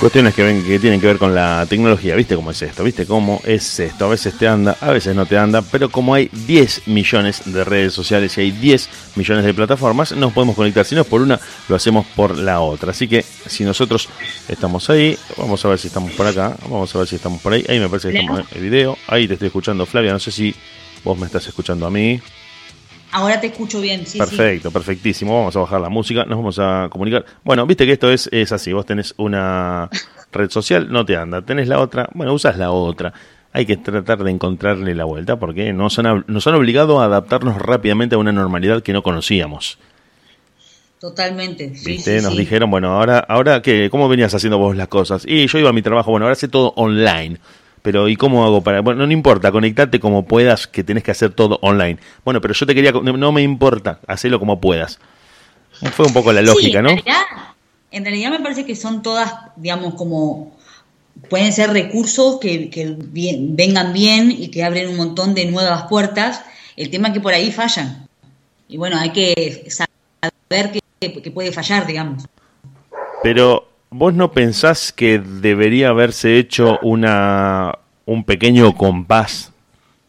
Cuestiones que, ven, que tienen que ver con la tecnología, ¿viste cómo es esto? ¿Viste cómo es esto? A veces te anda, a veces no te anda, pero como hay 10 millones de redes sociales y hay 10 millones de plataformas, nos podemos conectar. Si no es por una, lo hacemos por la otra. Así que si nosotros estamos ahí, vamos a ver si estamos por acá, vamos a ver si estamos por ahí. Ahí me parece que estamos en el video. Ahí te estoy escuchando, Flavia. No sé si vos me estás escuchando a mí. Ahora te escucho bien, sí. Perfecto, perfectísimo. Vamos a bajar la música, nos vamos a comunicar. Bueno, viste que esto es, es así. Vos tenés una red social, no te anda. Tenés la otra, bueno, usas la otra. Hay que tratar de encontrarle la vuelta porque nos han, nos han obligado a adaptarnos rápidamente a una normalidad que no conocíamos. Totalmente. ¿Viste? Nos dijeron, bueno, ahora, ahora ¿qué? ¿Cómo venías haciendo vos las cosas? Y yo iba a mi trabajo, bueno, ahora hace todo online pero ¿y cómo hago para...? Bueno, no importa, conectate como puedas, que tenés que hacer todo online. Bueno, pero yo te quería... No me importa, hacelo como puedas. Fue un poco la lógica, ¿no? En realidad, en realidad me parece que son todas, digamos, como... Pueden ser recursos que, que vengan bien y que abren un montón de nuevas puertas. El tema es que por ahí fallan. Y bueno, hay que saber que, que puede fallar, digamos. Pero ¿Vos no pensás que debería haberse hecho una, un pequeño compás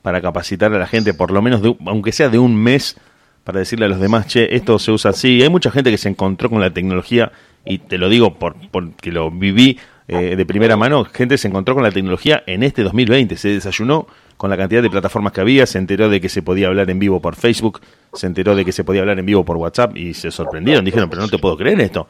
para capacitar a la gente, por lo menos, de, aunque sea de un mes, para decirle a los demás, che, esto se usa así? Hay mucha gente que se encontró con la tecnología, y te lo digo por, porque lo viví eh, de primera mano, gente se encontró con la tecnología en este 2020, se desayunó con la cantidad de plataformas que había, se enteró de que se podía hablar en vivo por Facebook, se enteró de que se podía hablar en vivo por WhatsApp y se sorprendieron, dijeron, pero no te puedo creer esto.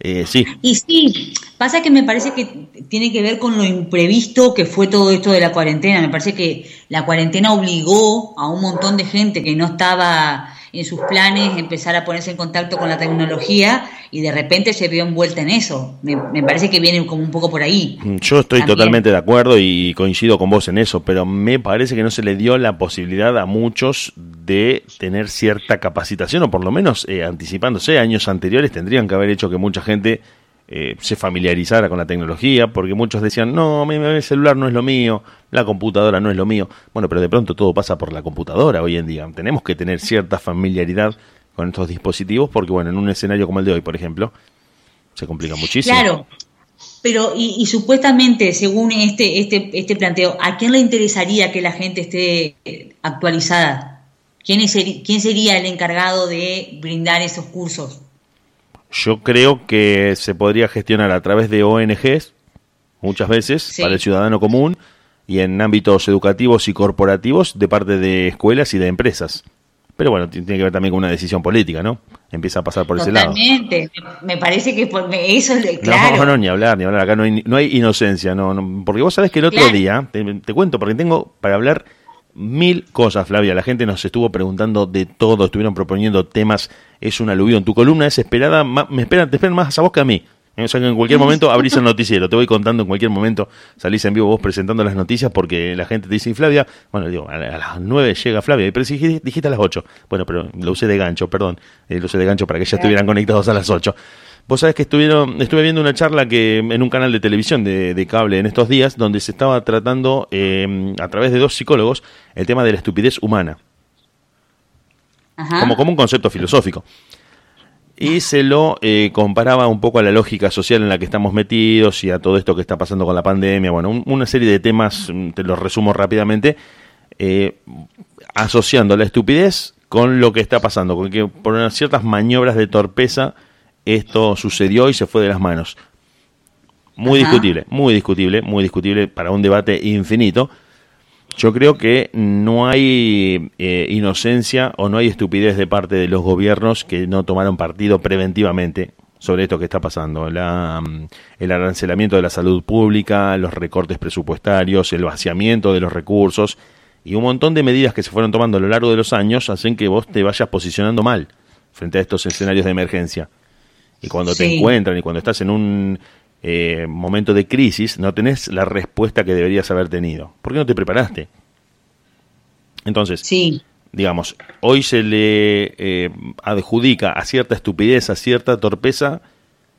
Eh, sí. Y sí, pasa que me parece que tiene que ver con lo imprevisto que fue todo esto de la cuarentena. Me parece que la cuarentena obligó a un montón de gente que no estaba en sus planes empezar a ponerse en contacto con la tecnología y de repente se vio envuelta en eso. Me, parece que viene como un poco por ahí. Mm, yo estoy totalmente de acuerdo y coincido con vos en eso, pero me parece que no se le dio la posibilidad a muchos de tener cierta capacitación o por lo menos eh, anticipándose años anteriores tendrían que haber hecho que mucha gente eh, se familiarizara con la tecnología, porque muchos decían, no, el celular no es lo mío, la computadora no es lo mío. Bueno, pero de pronto todo pasa por la computadora hoy en día. Tenemos que tener cierta familiaridad con estos dispositivos, porque bueno, en un escenario como el de hoy, por ejemplo, se complica muchísimo. Claro. Pero, y, supuestamente, según este, este, este planteo, ¿a quién le interesaría que la gente esté actualizada? ¿Quién, es ¿Quién sería el encargado de brindar esos cursos? Yo creo que se podría gestionar a través de ONGs, muchas veces, para el ciudadano común, y en ámbitos educativos y corporativos de parte de escuelas y de empresas. Pero bueno, tiene que ver también con una decisión política, ¿no? Empieza a pasar por ese lado. Totalmente, me parece que eso es claro. No, no, ni hablar, ni hablar, acá no hay, no hay inocencia, no, porque vos sabés que el otro día, te, te, cuento, porque tengo para hablar mil cosas, Flavia. La gente nos estuvo preguntando de todo, estuvieron proponiendo temas. Es un aluvión. Tu columna es esperada, me esperan, te esperan más a vos que a mí. O sea que en cualquier momento abrís el noticiero, te voy contando en cualquier momento, salís en vivo vos presentando las noticias porque la gente te dice, y Flavia, bueno, digo, a las nueve llega Flavia, pero dijiste a las ocho, bueno, pero lo usé de gancho, perdón, eh, lo usé de gancho para que ya estuvieran conectados a las ocho. Vos sabés que estuvieron, estuve viendo una charla que en un canal de televisión de, cable en estos días, donde se estaba tratando eh, a través de dos psicólogos el tema de la estupidez humana. Como, como un concepto filosófico. Y se lo eh, comparaba un poco a la lógica social en la que estamos metidos y a todo esto que está pasando con la pandemia. Bueno, una serie de temas, mm, te los resumo rápidamente, eh, asociando la estupidez con lo que está pasando, con que por ciertas maniobras de torpeza esto sucedió y se fue de las manos. Muy discutible, muy discutible, muy discutible para un debate infinito. Yo creo que no hay eh, inocencia o no hay estupidez de parte de los gobiernos que no tomaron partido preventivamente sobre esto que está pasando. La, mm, el arancelamiento de la salud pública, los recortes presupuestarios, el vaciamiento de los recursos y un montón de medidas que se fueron tomando a lo largo de los años hacen que vos te vayas posicionando mal frente a estos escenarios de emergencia. Y cuando te encuentran y cuando estás en un eh, momento de crisis, no tenés la respuesta que deberías haber tenido. ¿Por qué no te preparaste? Entonces, sí. digamos, hoy se le eh, adjudica a cierta estupidez, a cierta torpeza,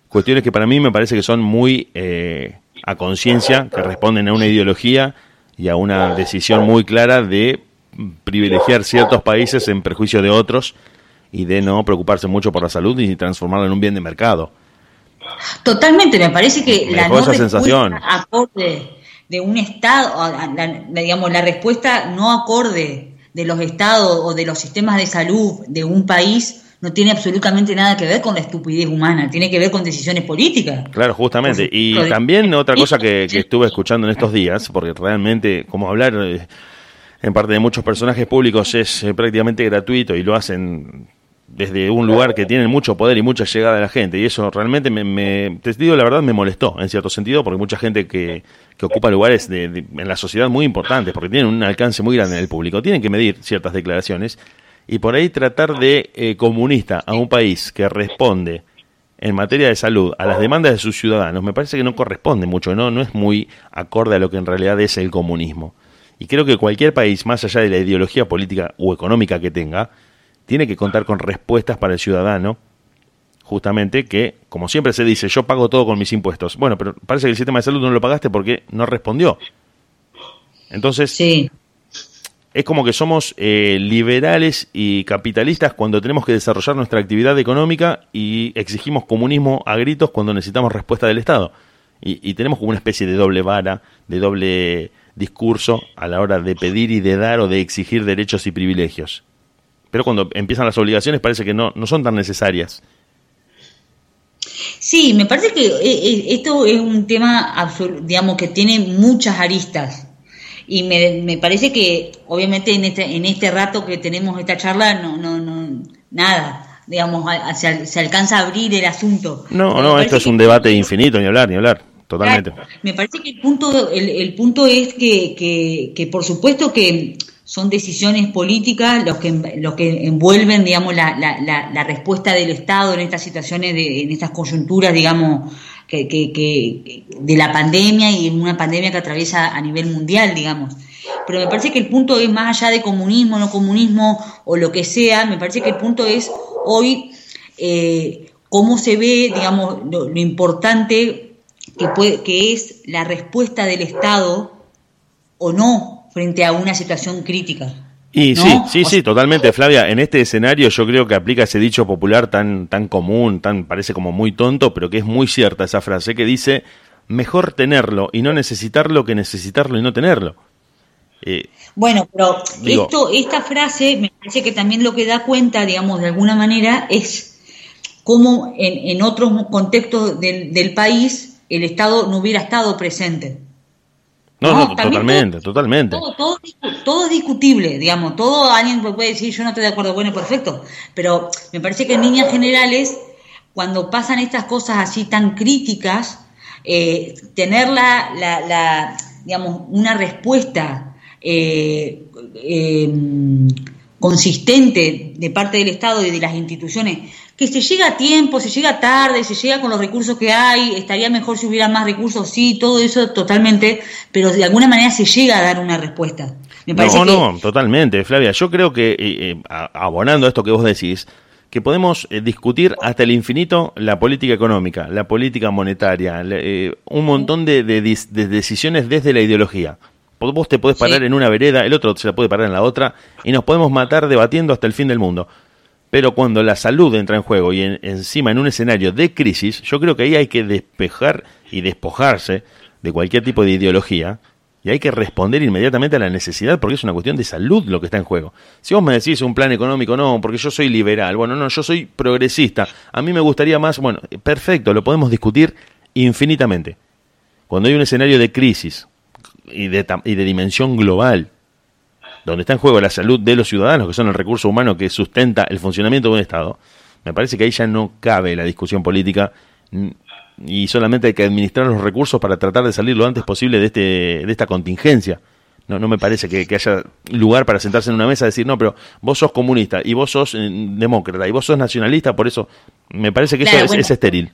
cuestiones que para mí me parece que son muy eh, a conciencia, que responden a una ideología y a una decisión muy clara de privilegiar ciertos países en perjuicio de otros y de no preocuparse mucho por la salud y transformarla en un bien de mercado. Totalmente, me parece que la no sensación. acorde de un Estado, digamos, la respuesta no acorde de los estados o de los sistemas de salud de un país no tiene absolutamente nada que ver con la estupidez humana, tiene que ver con decisiones políticas. Claro, justamente. Y también otra cosa que, estuve escuchando en estos días, porque realmente, como hablar eh, en parte de muchos personajes públicos es eh, prácticamente gratuito y lo hacen desde un lugar que tiene mucho poder y mucha llegada a la gente. Y eso realmente me, te digo la verdad, me molestó en cierto sentido, porque mucha gente que, que ocupa lugares de, en la sociedad muy importantes, porque tienen un alcance muy grande en el público, tienen que medir ciertas declaraciones y por ahí tratar de eh, comunista a un país que responde en materia de salud a las demandas de sus ciudadanos, me parece que no corresponde mucho, no, no es muy acorde a lo que en realidad es el comunismo. Y creo que cualquier país, más allá de la ideología política o económica que tenga, tiene que contar con respuestas para el ciudadano, justamente que, como siempre se dice, yo pago todo con mis impuestos. Bueno, pero parece que el sistema de salud no lo pagaste porque no respondió. Entonces, sí. es como que somos eh, liberales y capitalistas cuando tenemos que desarrollar nuestra actividad económica y exigimos comunismo a gritos cuando necesitamos respuesta del Estado. Y, y tenemos como una especie de doble vara, de doble discurso a la hora de pedir y de dar o de exigir derechos y privilegios pero cuando empiezan las obligaciones parece que no, no son tan necesarias. Sí, me parece que eh, eh, esto es un tema, digamos, que tiene muchas aristas. Y me, me, parece que, obviamente, en este, en este rato que tenemos esta charla, no, no, no, nada, digamos, se, alcanza a abrir el asunto. No, no, esto es un debate infinito, ni hablar, ni hablar, totalmente. me parece que el punto, el, el punto es que, que, que, por supuesto que son decisiones políticas los que, los que envuelven, digamos, la, la, respuesta del Estado en estas situaciones, de, en estas coyunturas, digamos, que, que, de la pandemia y una pandemia que atraviesa a nivel mundial, digamos. Pero me parece que el punto es más allá de comunismo, no comunismo o lo que sea, me parece que el punto es hoy eh, cómo se ve, digamos, lo, lo importante que, puede, que es la respuesta del Estado o no frente a una situación crítica. Y sí, sí, sí, totalmente, Flavia. En este escenario yo creo que aplica ese dicho popular tan, tan común, tan parece como muy tonto, pero que es muy cierta esa frase que dice mejor tenerlo y no necesitarlo que necesitarlo y no tenerlo. Eh, bueno, pero esto, esta frase me parece que también lo que da cuenta, digamos, de alguna manera, es cómo en, en otros contextos del, del país el Estado no hubiera estado presente. No, no, totalmente, totalmente. Todo, es discutible, digamos, todo alguien puede decir yo no estoy de acuerdo, bueno, perfecto, pero me parece que en líneas generales, cuando pasan estas cosas así tan críticas, eh, tener la, la, digamos, una respuesta eh, em, consistente de parte del Estado y de las instituciones que se llega a tiempo, se llega tarde, se llega con los recursos que hay, estaría mejor si hubiera más recursos, sí, todo eso totalmente, pero de alguna manera se llega a dar una respuesta. no, no, totalmente, Flavia. Yo creo que, eh, eh, abonando a esto que vos decís, que podemos eh, discutir hasta el infinito la política económica, la política monetaria, un montón de, decisiones desde la ideología. Vos te podés parar en una vereda, el otro se la puede parar en la otra, y nos podemos matar debatiendo hasta el fin del mundo. Pero cuando la salud entra en juego y encima en un escenario de crisis, yo creo que ahí hay que despejar y despojarse de cualquier tipo de ideología y hay que responder inmediatamente a la necesidad porque es una cuestión de salud lo que está en juego. Si vos me decís un plan económico, no, porque yo soy liberal, bueno, no, yo soy progresista, a mí me gustaría más, bueno, perfecto, lo podemos discutir infinitamente. Cuando hay un escenario de crisis y de, y de dimensión global, donde está en juego la salud de los ciudadanos, que son el recurso humano que sustenta el funcionamiento de un Estado, me parece que ahí ya no cabe la discusión política y solamente hay que administrar los recursos para tratar de salir lo antes posible de, este, de esta contingencia. No, no me parece que, haya lugar para sentarse en una mesa y decir, no, pero vos sos comunista y vos sos eh, demócrata y vos sos nacionalista, por eso me parece que eso es, estéril.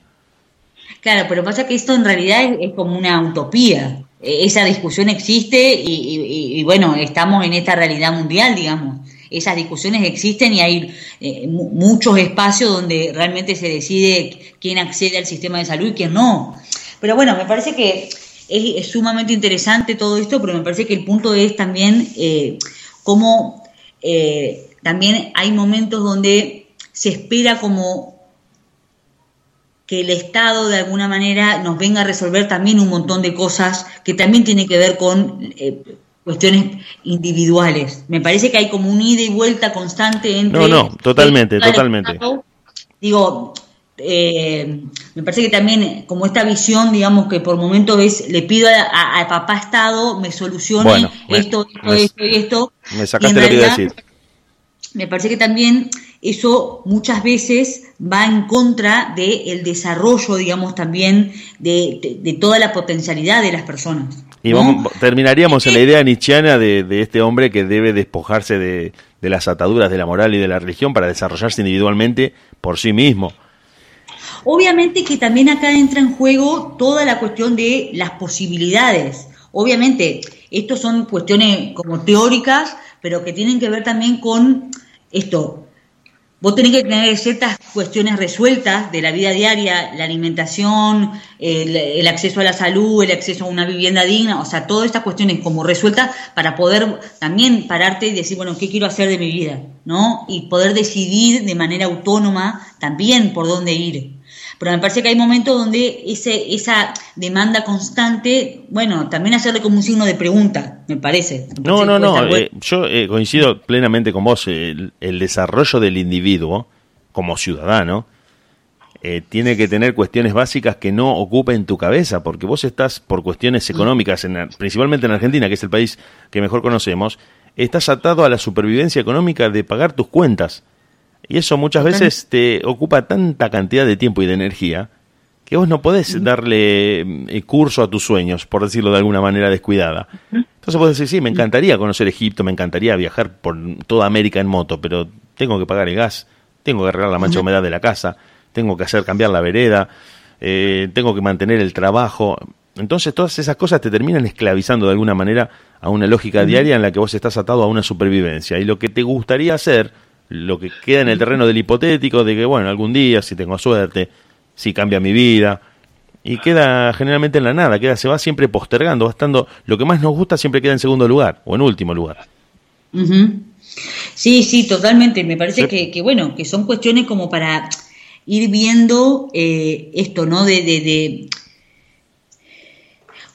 Claro, pero pasa que esto en realidad es como una utopía esa discusión existe y, bueno, estamos en esta realidad mundial, digamos. Esas discusiones existen y hay eh, muchos espacios donde realmente se decide quién accede al sistema de salud y quién no. Pero bueno, me parece que es, sumamente interesante todo esto, pero me parece que el punto es también eh, cómo eh, también hay momentos donde se espera como que el Estado de alguna manera nos venga a resolver también un montón de cosas que también tienen que ver con eh, cuestiones individuales. Me parece que hay como un ida y vuelta constante entre... No, no, totalmente, totalmente. digo, eh, me parece que también como esta visión, digamos que por momentos es, le pido a, papá Estado me solucione esto, esto, esto y esto. Me sacaste lo que iba a decir. Me parece que también eso muchas veces va en contra del desarrollo, digamos, también de, toda la potencialidad de las personas. Y terminaríamos en la idea nietzscheana de, este hombre que debe despojarse de, las ataduras de la moral y de la religión para desarrollarse individualmente por sí mismo. Obviamente que también acá entra en juego toda la cuestión de las posibilidades. Obviamente, estos son cuestiones como teóricas, pero que tienen que ver también con esto, Vos tenés que tener ciertas cuestiones resueltas de la vida diaria, la alimentación, el, acceso a la salud, el acceso a una vivienda digna, o sea, todas estas cuestiones como resueltas para poder también pararte y decir, bueno, ¿qué quiero hacer de mi vida? ¿No? Y poder decidir de manera autónoma también por dónde ir. Pero me parece que hay momentos donde ese, esa demanda constante, bueno, también hacerle como un signo de pregunta, me parece. no, no, no, eh, yo eh, coincido plenamente con vos. El, desarrollo del individuo como ciudadano eh, tiene que tener cuestiones básicas que no ocupen tu cabeza, porque vos estás por cuestiones económicas, en, principalmente en Argentina, que es el país que mejor conocemos, estás atado a la supervivencia económica de pagar tus cuentas. Y eso muchas veces te ocupa tanta cantidad de tiempo y de energía que vos no podés darle eh, curso a tus sueños, por decirlo de alguna manera descuidada. Entonces vos decís, sí, me encantaría conocer Egipto, me encantaría viajar por toda América en moto, pero tengo que pagar el gas, tengo que arreglar la mancha de humedad de la casa, tengo que hacer cambiar la vereda, eh, tengo que mantener el trabajo. Entonces todas esas cosas te terminan esclavizando de alguna manera a una lógica diaria en la que vos estás atado a una supervivencia. Y lo que te gustaría hacer lo que queda en el terreno del hipotético de que, bueno, algún día, si tengo suerte, si cambia mi vida, y queda generalmente en la nada, queda, se va siempre postergando, estando, lo que más nos gusta siempre queda en segundo lugar o en último lugar. Sí, sí, totalmente. Me parece que, bueno, que son cuestiones como para ir viendo eh, esto, ¿no? De, de,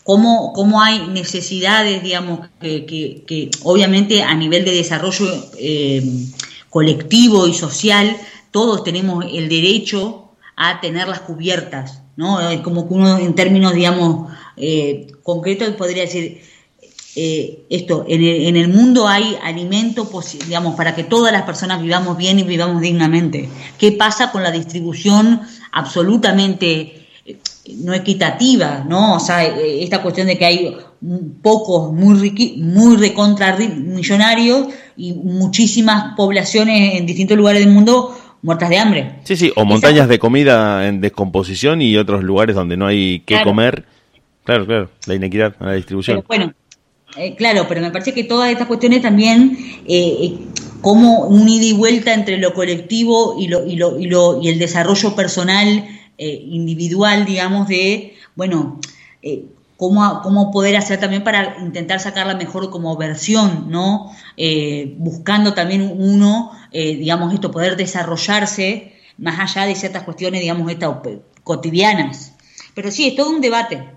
cómo, cómo, hay necesidades, digamos, que, que, obviamente a nivel de desarrollo eh, colectivo y social, todos tenemos el derecho a tenerlas cubiertas, ¿no? Es como que uno en términos, digamos, eh, concretos podría decir, eh, esto, en el, en el, mundo hay alimento, digamos, para que todas las personas vivamos bien y vivamos dignamente. ¿Qué pasa con la distribución absolutamente eh, no equitativa, ¿no? O sea, esta cuestión de que hay pocos muy muy recontra millonarios y muchísimas poblaciones en distintos lugares del mundo muertas de hambre. Sí, sí, o montañas de comida en descomposición y otros lugares donde no hay que comer. Claro, claro, la inequidad en la distribución. bueno, eh, claro, pero me parece que todas estas cuestiones también, eh, eh, como un ida y vuelta entre lo colectivo y, lo, y, lo, y, lo, y el desarrollo personal, individual, digamos, de, bueno, cómo, cómo poder hacer también para intentar sacar la mejor como versión, ¿no? Eh, buscando también uno, eh, digamos, esto, poder desarrollarse más allá de ciertas cuestiones, digamos, estas cotidianas. Pero sí, es todo un debate.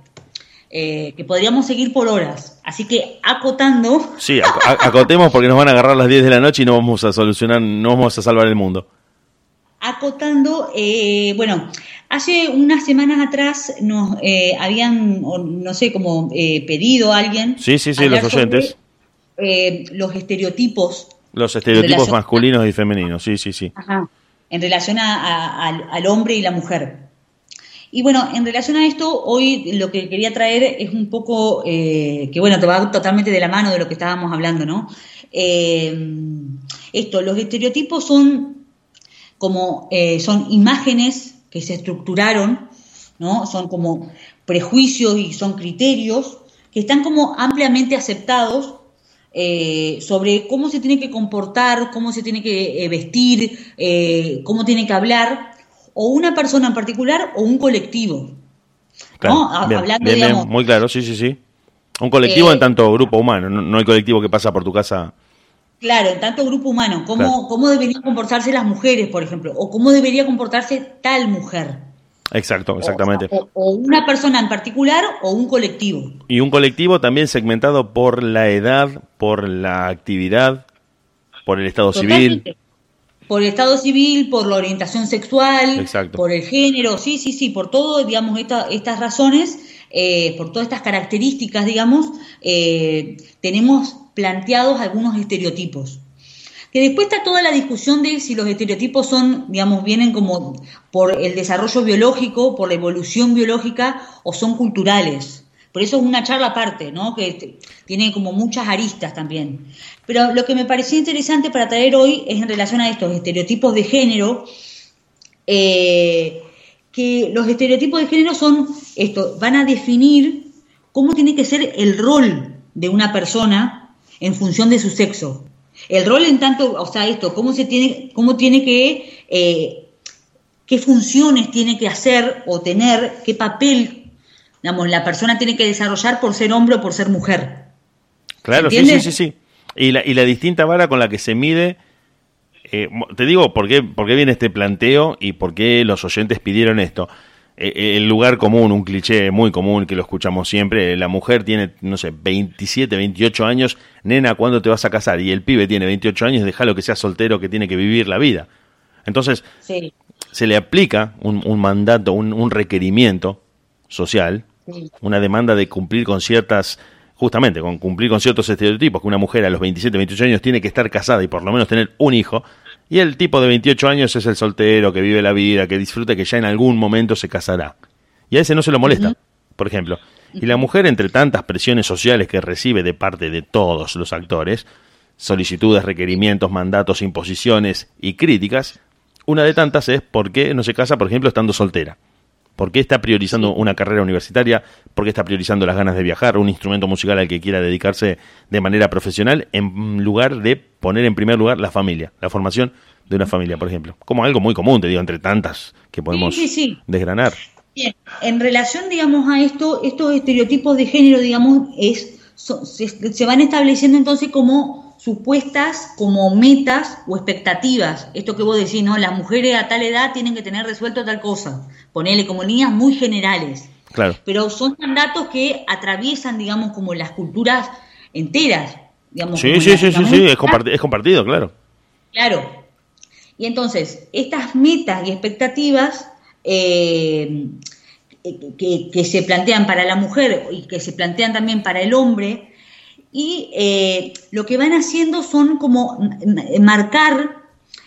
Eh, que podríamos seguir por horas. Así que acotando. Sí, acotemos porque nos van a agarrar las 10 de la noche y no vamos a solucionar, no vamos a salvar el mundo. Acotando, bueno, Hace unas semanas atrás nos eh, habían, no sé, como eh, pedido a alguien. Sí, sí, sí, los oyentes. Eh, los estereotipos. Los estereotipos masculinos y femeninos, sí, sí, sí. Ajá, en relación al, hombre y la mujer. Y bueno, en relación a esto, hoy lo que quería traer es un poco, que bueno, te va totalmente de la mano de lo que estábamos hablando, ¿no? esto, los estereotipos son como, son imágenes que se estructuraron, ¿no? Son como prejuicios y son criterios que están como ampliamente aceptados eh, sobre cómo se tiene que comportar, cómo se tiene que eh, vestir, eh, cómo tiene que hablar, o una persona en particular o un colectivo. ¿no? Hablando, muy claro, sí, sí, sí. Un colectivo en tanto grupo humano, no, hay colectivo que pasa por tu casa Claro, en tanto grupo humano, ¿cómo, ¿cómo deberían comportarse las mujeres, por ejemplo? ¿O cómo debería comportarse tal mujer? Exacto, exactamente. O, una persona en particular o un colectivo. Y un colectivo también segmentado por la edad, por la actividad, por el estado civil. Por el estado civil, por la orientación sexual, por el género, sí, sí, sí, por todo, digamos, estas razones, eh, por todas estas características, digamos, eh, tenemos planteados algunos estereotipos. Que después está toda la discusión de si los estereotipos son, digamos, vienen como por el desarrollo biológico, por la evolución biológica o son culturales. Por eso es una charla aparte, ¿no? Que tiene como muchas aristas también. Pero lo que me pareció interesante para traer hoy es en relación a estos estereotipos de género, eh, que los estereotipos de género son esto, van a definir cómo tiene que ser el rol de una persona en función de su sexo. El rol en tanto, o sea, esto, cómo se tiene, cómo tiene que, eh, qué funciones tiene que hacer o tener, qué papel, digamos, la persona tiene que desarrollar por ser hombre o por ser mujer. Claro, sí, sí, sí, sí. Y la, y la distinta vara con la que se mide, eh, te digo por qué, por qué viene este planteo y por qué los oyentes pidieron esto. Eh, eh, el lugar común, un cliché muy común que lo escuchamos siempre, la mujer tiene, no sé, 27, 28 años, nena, ¿cuándo te vas a casar? Y el pibe tiene 28 años, déjalo que sea soltero, que tiene que vivir la vida. Entonces, se le aplica un, mandato, un, requerimiento social, una demanda de cumplir con ciertas, justamente, con cumplir con ciertos estereotipos, que una mujer a los 27, 28 años tiene que estar casada y por lo menos tener un hijo, y el tipo de 28 años es el soltero que vive la vida, que disfruta, que ya en algún momento se casará. Y a ese no se lo molesta, por ejemplo. Y la mujer, entre tantas presiones sociales que recibe de parte de todos los actores, solicitudes, requerimientos, mandatos, imposiciones y críticas, una de tantas es por qué no se casa, por ejemplo, estando soltera. ¿Por qué está priorizando una carrera universitaria? ¿Por qué está priorizando las ganas de viajar? Un instrumento musical al que quiera dedicarse de manera profesional en lugar de poner en primer lugar la familia, la formación de una familia, por ejemplo. Como algo muy común, te digo, entre tantas que podemos desgranar. Bien, en relación, digamos, a esto, estos estereotipos de género, digamos, es, se, se van estableciendo entonces como supuestas como metas o expectativas. Esto que vos decís, ¿no? Las mujeres a tal edad tienen que tener resuelto tal cosa. Ponele como líneas muy generales. Claro. Pero son mandatos que atraviesan, digamos, como las culturas enteras. Digamos, sí, sí, sí, sí, sí, es, compartido, claro. Claro. Y entonces, estas metas y expectativas eh, que, que se plantean para la mujer y que se plantean también para el hombre, y eh, lo que van haciendo son como marcar,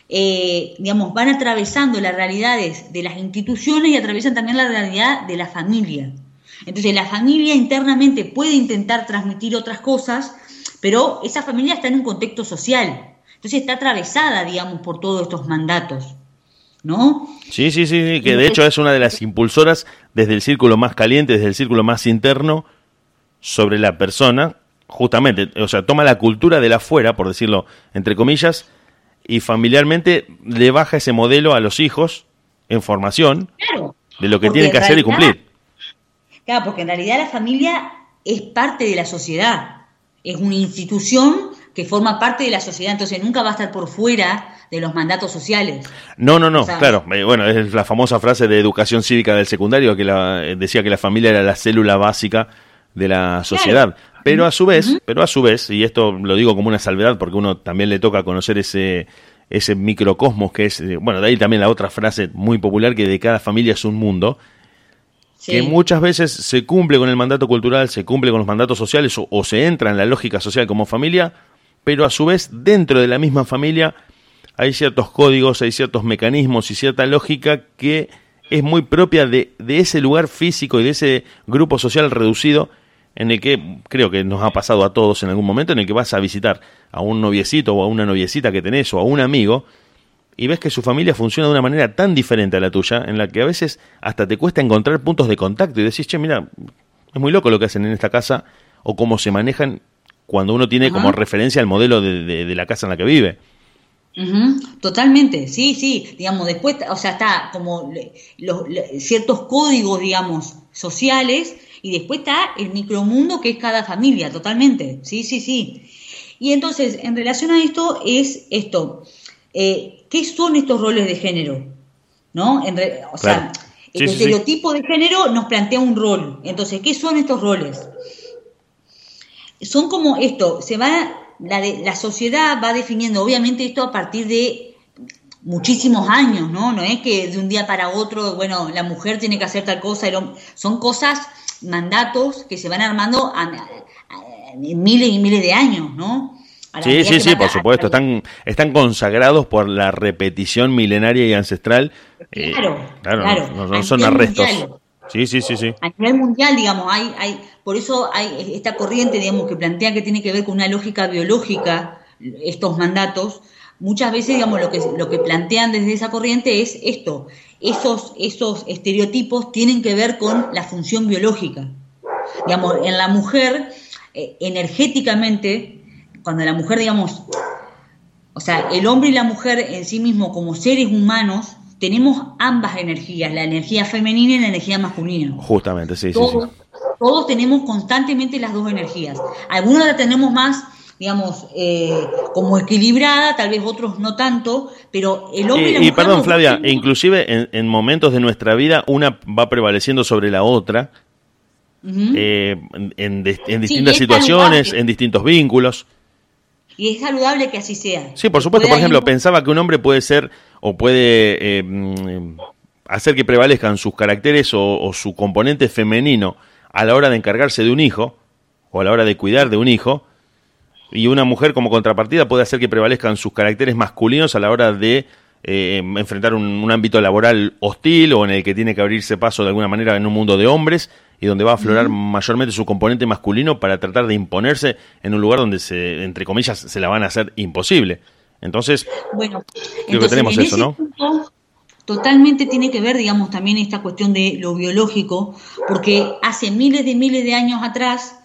eh, digamos, van atravesando las realidades de las instituciones y atraviesan también la realidad de la familia. Entonces la familia internamente puede intentar transmitir otras cosas, pero esa familia está en un contexto social. Entonces está atravesada, digamos, por todos estos mandatos. ¿No? Sí, sí, sí, que de hecho es una de las impulsoras desde el círculo más caliente, desde el círculo más interno, sobre la persona justamente, o sea, toma la cultura de la afuera, por decirlo entre comillas, y familiarmente le baja ese modelo a los hijos en formación de lo que tienen que hacer y cumplir. Claro, porque en realidad la familia es parte de la sociedad, es una institución que forma parte de la sociedad, entonces nunca va a estar por fuera de los mandatos sociales. No, no, no, claro. Eh, bueno, es la famosa frase de educación cívica del secundario que la, eh, decía que la familia era la célula básica de la sociedad. Pero a su vez, pero a su vez, y esto lo digo como una salvedad porque uno también le toca conocer ese ese microcosmos que es, eh, bueno, de ahí también la otra frase muy popular que de cada familia es un mundo, que muchas veces se cumple con el mandato cultural, se cumple con los mandatos sociales o, se entra en la lógica social como familia, pero a su vez dentro de la misma familia hay ciertos códigos, hay ciertos mecanismos y cierta lógica que es muy propia de, de ese lugar físico y de ese grupo social reducido en el que creo que nos ha pasado a todos en algún momento, en el que vas a visitar a un noviecito o a una noviecita que tenés o a un amigo y ves que su familia funciona de una manera tan diferente a la tuya, en la que a veces hasta te cuesta encontrar puntos de contacto y decís, che, mira, es muy loco lo que hacen en esta casa o cómo se manejan cuando uno tiene como referencia el modelo de, la casa en la que vive. Totalmente, sí, sí, digamos, después, o sea, está como los, ciertos códigos, digamos, sociales y después está el micromundo que es cada familia, totalmente. Sí, sí, sí. Y entonces, en relación a esto, es esto. Eh, ¿Qué son estos roles de género? ¿No? o sea, el estereotipo de género nos plantea un rol. Entonces, ¿qué son estos roles? Son como esto, se va, la, la sociedad va definiendo, obviamente esto a partir de muchísimos años, ¿no? No es que de un día para otro, bueno, la mujer tiene que hacer tal cosa, son cosas, mandatos que se van armando en miles y miles de años, ¿no? Sí, sí, sí, por supuesto. Están, están consagrados por la repetición milenaria y ancestral. Eh, claro, claro. No, son arrestos. Sí, sí, sí, sí. A nivel mundial, digamos, hay, hay, por eso hay esta corriente, digamos, que plantea que tiene que ver con una lógica biológica estos mandatos. Muchas veces, digamos, lo que, lo que plantean desde esa corriente es esto. Esos, esos estereotipos tienen que ver con la función biológica. Digamos, en la mujer, eh, energéticamente, cuando la mujer, digamos, o sea, el hombre y la mujer en sí mismo como seres humanos, tenemos ambas energías, la energía femenina y la energía masculina. Justamente, sí, todos, sí, Todos tenemos constantemente las dos energías. Algunos la tenemos más, digamos, eh, como equilibrada, tal vez otros no tanto, pero el hombre y la mujer... Y perdón, Flavia, inclusive en, momentos de nuestra vida una va prevaleciendo sobre la otra, eh, en, distintas situaciones, en distintos vínculos. Y es saludable que así sea. Sí, por supuesto. Por ejemplo, pensaba que un hombre puede ser o puede eh, mm, hacer que prevalezcan sus caracteres o, su componente femenino a la hora de encargarse de un hijo o a la hora de cuidar de un hijo. Y una mujer como contrapartida puede hacer que prevalezcan sus caracteres masculinos a la hora de eh, enfrentar un, ámbito laboral hostil o en el que tiene que abrirse paso de alguna manera en un mundo de hombres y donde va a aflorar mayormente su componente masculino para tratar de imponerse en un lugar donde, se, entre comillas, se la van a hacer imposible. Entonces, bueno, creo que tenemos eso, ¿no? totalmente tiene que ver, digamos, también esta cuestión de lo biológico, porque hace miles de miles de años atrás,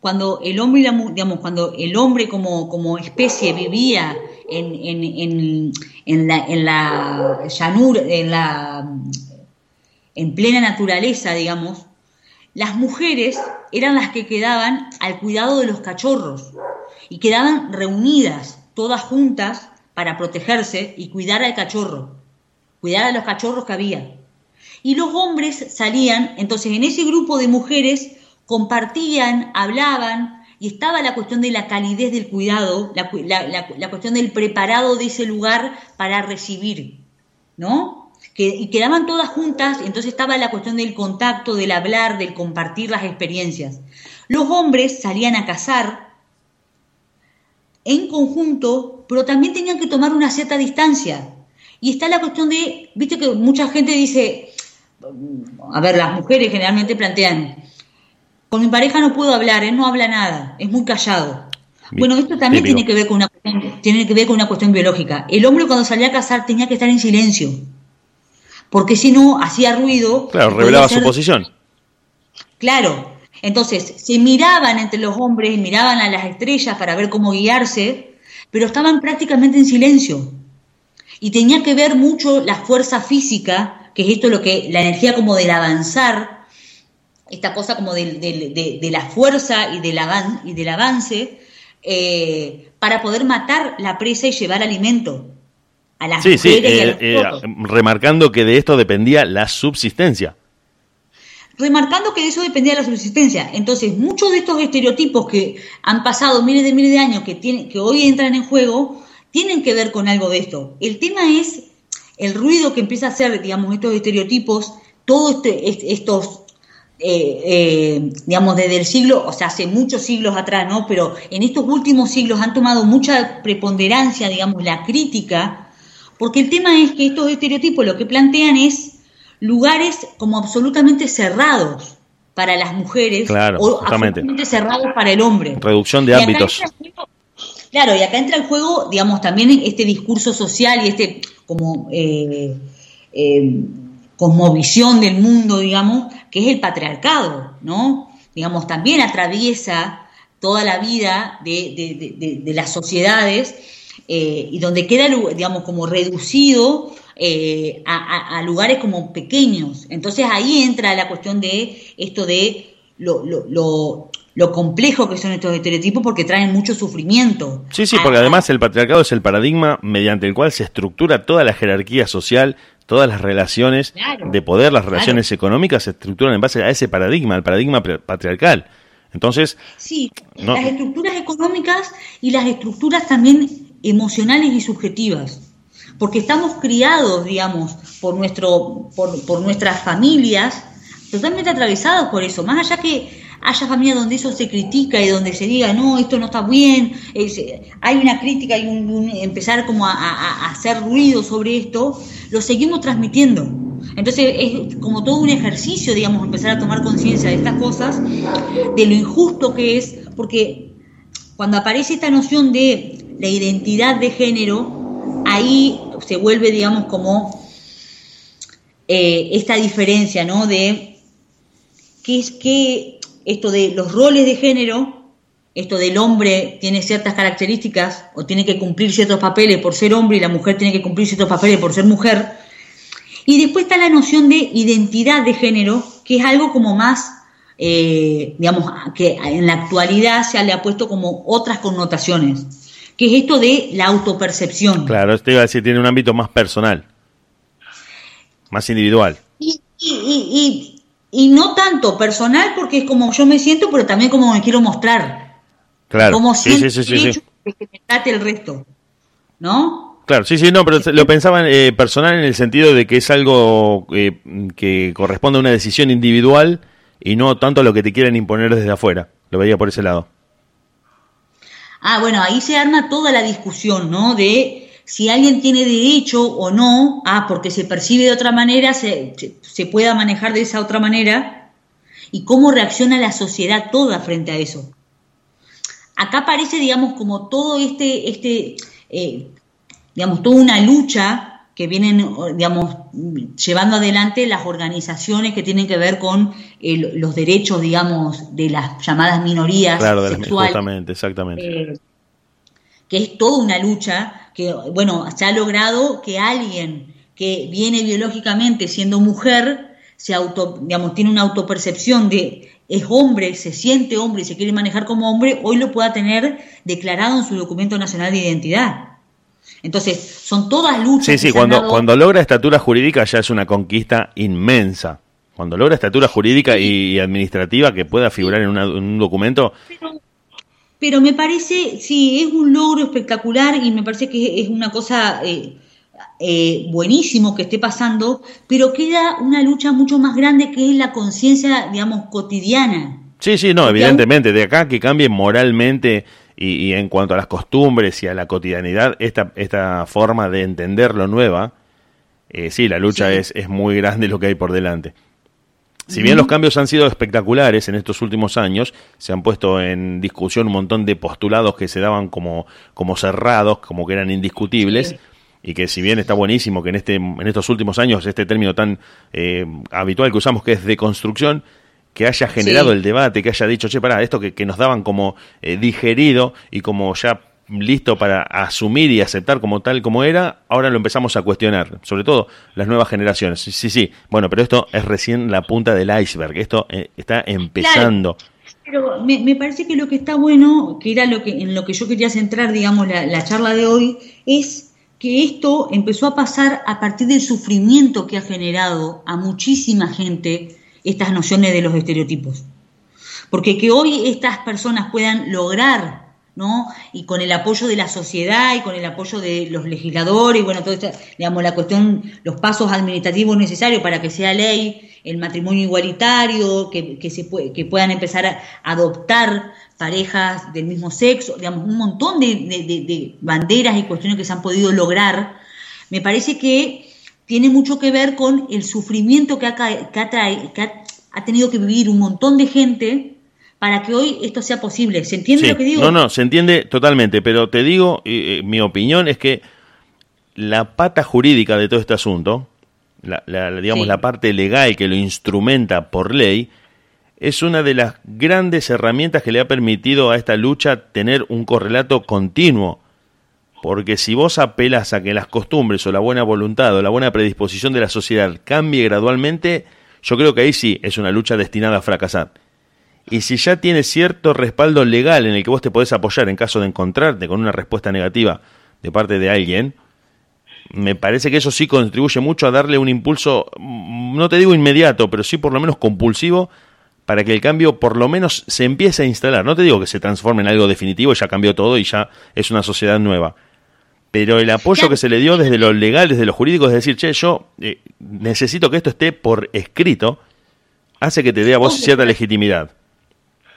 cuando el hombre, digamos, cuando el hombre como, como especie vivía en, en, en, en la llanura, en la en plena naturaleza, digamos, las mujeres eran las que quedaban al cuidado de los cachorros y quedaban reunidas todas juntas para protegerse y cuidar al cachorro, cuidar a los cachorros que había. Y los hombres salían, entonces en ese grupo de mujeres compartían, hablaban, y estaba la cuestión de la calidez del cuidado, la, la cuestión del preparado de ese lugar para recibir, ¿no? que, y quedaban todas juntas, entonces estaba la cuestión del contacto, del hablar, del compartir las experiencias. Los hombres salían a cazar en conjunto, pero también tenían que tomar una cierta distancia. Y está la cuestión de, viste que mucha gente dice, a ver, las mujeres generalmente plantean, con mi pareja no puedo hablar, él no habla nada, es muy callado. Bueno, esto también tiene que, ver con una tiene que ver con una cuestión biológica. El hombre cuando salía a cazar tenía que estar en silencio porque si no hacía ruido. Claro, revelaba su posición. Claro, entonces se miraban entre los hombres, miraban a las estrellas para ver cómo guiarse, pero estaban prácticamente en silencio. Y tenía que ver mucho la fuerza física, que es esto lo que, la energía como del avanzar, esta cosa como de, la fuerza y del, y del avance, eh, para poder matar la presa y llevar alimento sí, sí, eh, eh, remarcando que de esto dependía la subsistencia. Remarcando que de eso dependía la subsistencia. Entonces, muchos de estos estereotipos que han pasado miles de miles de años, que, tienen, que hoy entran en juego, tienen que ver con algo de esto. El tema es el ruido que empieza a hacer, digamos, estos estereotipos, todos este, estos eh, digamos, desde el siglo, o sea, hace muchos siglos atrás, ¿no? Pero en estos últimos siglos han tomado mucha preponderancia, digamos, la crítica porque el tema es que estos estereotipos lo que plantean es lugares como absolutamente cerrados para las mujeres o absolutamente cerrados para el hombre. Reducción de ámbitos. claro, y acá entra el juego, digamos, también este discurso social y este como eh, eh, cosmovisión del mundo, digamos, que es el patriarcado, ¿no? Digamos, también atraviesa toda la vida de las sociedades eh, y donde queda, digamos, como reducido eh, a, lugares como pequeños. Entonces ahí entra la cuestión de esto de lo, lo, lo, complejo que son estos estereotipos porque traen mucho sufrimiento. Sí, sí, porque además el patriarcado es el paradigma mediante el cual se estructura toda la jerarquía social, todas las relaciones de poder, las relaciones económicas se estructuran en base a ese paradigma, el paradigma patriarcal. Entonces, sí, las estructuras económicas y las estructuras también emocionales y subjetivas, porque estamos criados, digamos, por nuestro, por, por nuestras familias, totalmente atravesados por eso, más allá que haya familias donde eso se critica y donde se diga, no, esto no está bien, hay una crítica y un, empezar como a, hacer ruido sobre esto, lo seguimos transmitiendo. Entonces es como todo un ejercicio, digamos, empezar a tomar conciencia de estas cosas, de lo injusto que es, porque cuando aparece esta noción de la identidad de género, ahí se vuelve, digamos, como eh, esta diferencia, ¿no? De qué es que esto de los roles de género, esto del hombre tiene ciertas características o tiene que cumplir ciertos papeles por ser hombre y la mujer tiene que cumplir ciertos papeles por ser mujer. Y después está la noción de identidad de género, que es algo como más, eh, digamos, que en la actualidad se le ha puesto como otras connotaciones, que es esto de la autopercepción. Claro, esto iba a decir, tiene un ámbito más personal, más individual. y, y, y no tanto personal porque es como yo me siento, pero también como me quiero mostrar. Claro. Como sí, sí, sí, sí, que me trate el resto. ¿No? Claro, sí, sí, no, pero lo pensaban eh, personal en el sentido de que es algo eh, que corresponde a una decisión individual y no tanto a lo que te quieren imponer desde afuera. Lo veía por ese lado. Ah, bueno, ahí se arma toda la discusión, ¿no? De si alguien tiene derecho o no, ah, porque se percibe de otra manera, se, se pueda manejar de esa otra manera, y cómo reacciona la sociedad toda frente a eso. Acá aparece, digamos, como todo este, este eh, digamos, toda una lucha que vienen, digamos, llevando adelante las organizaciones que tienen que ver con los derechos, digamos, de las llamadas minorías claro, sexuales. Exactamente, exactamente. Eh, que es toda una lucha que, bueno, se ha logrado que alguien que viene biológicamente siendo mujer, se auto, digamos, tiene una autopercepción de es hombre, se siente hombre y se quiere manejar como hombre, hoy lo pueda tener declarado en su documento nacional de identidad. Entonces, son todas luchas. Sí, sí, cuando, cuando logra estatura jurídica ya es una conquista inmensa. Cuando logra estatura jurídica y, administrativa que pueda figurar en, un documento, pero me parece, sí, es un logro espectacular y me parece que es una cosa eh, eh, buenísimo que esté pasando, pero queda una lucha mucho más grande que es la conciencia, digamos, cotidiana. Sí, sí, no, evidentemente, de acá que cambie moralmente y, en cuanto a las costumbres y a la cotidianidad, esta, esta forma de entenderlo nueva, eh, sí, la lucha Es, es muy grande lo que hay por delante. Si bien los cambios han sido espectaculares en estos últimos años, se han puesto en discusión un montón de postulados que se daban como, como cerrados, como que eran indiscutibles, y que si bien está buenísimo que en, este, en estos últimos años este término tan eh, habitual que usamos que es deconstrucción, que haya generado el debate, que haya dicho, che, pará, esto que, que nos daban como eh, digerido y como ya listo para asumir y aceptar como tal como era, ahora lo empezamos a cuestionar, sobre todo las nuevas generaciones. Sí, sí, bueno, pero esto es recién la punta del iceberg, esto eh, está empezando. Pero me, parece que lo que está bueno, que era lo que en lo que yo quería centrar, digamos, la, la charla de hoy, es que esto empezó a pasar a partir del sufrimiento que ha generado a muchísima gente estas nociones de los estereotipos. Porque que hoy estas personas puedan lograr ¿no? Y con el apoyo de la sociedad y con el apoyo de los legisladores, bueno, todo digamos, la cuestión, los pasos administrativos necesarios para que sea ley el matrimonio igualitario, que, que se que puedan empezar a adoptar parejas del mismo sexo, digamos, un montón de, banderas y cuestiones que se han podido lograr, me parece que tiene mucho que ver con el sufrimiento que ha, que ha tenido que vivir un montón de gente para que hoy esto sea posible. ¿Se entiende lo que digo? No, no, se entiende totalmente, pero te digo, eh, mi opinión es que la pata jurídica de todo este asunto, la, digamos la parte legal que lo instrumenta por ley, es una de las grandes herramientas que le ha permitido a esta lucha tener un correlato continuo. Porque si vos apelas a que las costumbres o la buena voluntad o la buena predisposición de la sociedad cambie gradualmente, yo creo que ahí sí es una lucha destinada a fracasar. Y si ya tiene cierto respaldo legal en el que vos te podés apoyar en caso de encontrarte con una respuesta negativa de parte de alguien, me parece que eso sí contribuye mucho a darle un impulso, mm, no te digo inmediato, pero sí por lo menos compulsivo, para que el cambio por lo menos se empiece a instalar. No te digo que se transforme en algo definitivo, ya cambió todo y ya es una sociedad nueva. Pero el apoyo que se le dio desde lo legal, desde lo jurídico, es decir, che, yo eh, necesito que esto esté por escrito, hace que te dé a vos cierta legitimidad.